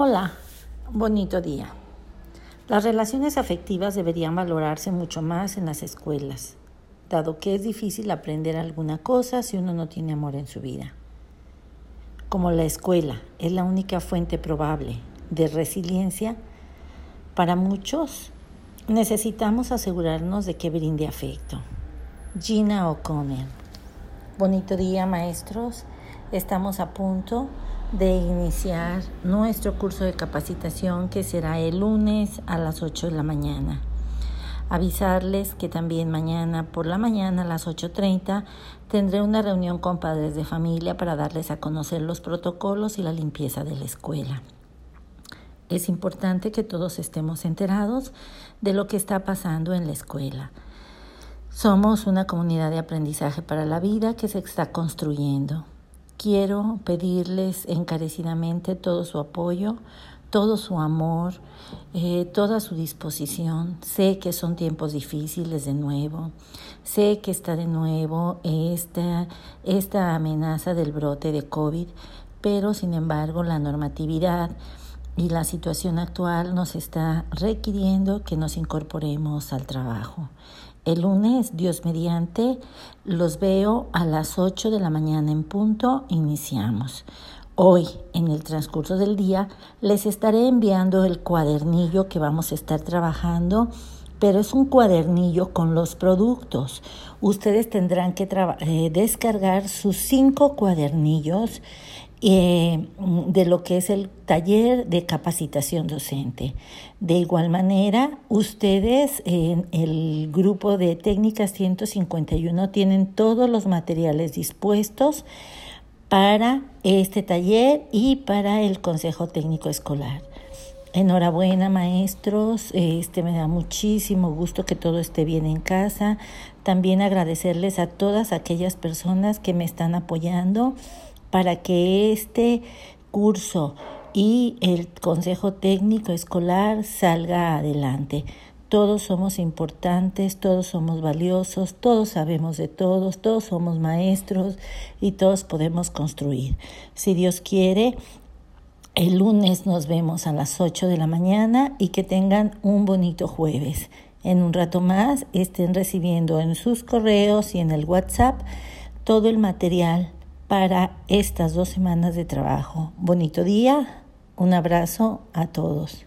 Hola, bonito día. Las relaciones afectivas deberían valorarse mucho más en las escuelas, dado que es difícil aprender alguna cosa si uno no tiene amor en su vida. Como la escuela es la única fuente probable de resiliencia, para muchos necesitamos asegurarnos de que brinde afecto. Gina O'Connell. Bonito día, maestros. Estamos a punto de iniciar nuestro curso de capacitación que será el lunes a las 8 de la mañana. Avisarles que también mañana por la mañana a las 8.30 tendré una reunión con padres de familia para darles a conocer los protocolos y la limpieza de la escuela. Es importante que todos estemos enterados de lo que está pasando en la escuela. Somos una comunidad de aprendizaje para la vida que se está construyendo. Quiero pedirles encarecidamente todo su apoyo, todo su amor, eh, toda su disposición. Sé que son tiempos difíciles de nuevo, sé que está de nuevo esta, esta amenaza del brote de COVID, pero sin embargo la normatividad y la situación actual nos está requiriendo que nos incorporemos al trabajo. El lunes, Dios mediante, los veo a las 8 de la mañana en punto, iniciamos. Hoy, en el transcurso del día, les estaré enviando el cuadernillo que vamos a estar trabajando, pero es un cuadernillo con los productos. Ustedes tendrán que eh, descargar sus cinco cuadernillos eh, de lo que es el taller de capacitación docente. De igual manera, ustedes en el grupo de técnicas 151 tienen todos los materiales dispuestos para este taller y para el Consejo Técnico Escolar. Enhorabuena, maestros. Este me da muchísimo gusto que todo esté bien en casa. También agradecerles a todas aquellas personas que me están apoyando para que este curso y el Consejo Técnico Escolar salga adelante. Todos somos importantes, todos somos valiosos, todos sabemos de todos, todos somos maestros y todos podemos construir. Si Dios quiere, el lunes nos vemos a las 8 de la mañana y que tengan un bonito jueves. En un rato más estén recibiendo en sus correos y en el WhatsApp todo el material para estas dos semanas de trabajo. Bonito día, un abrazo a todos.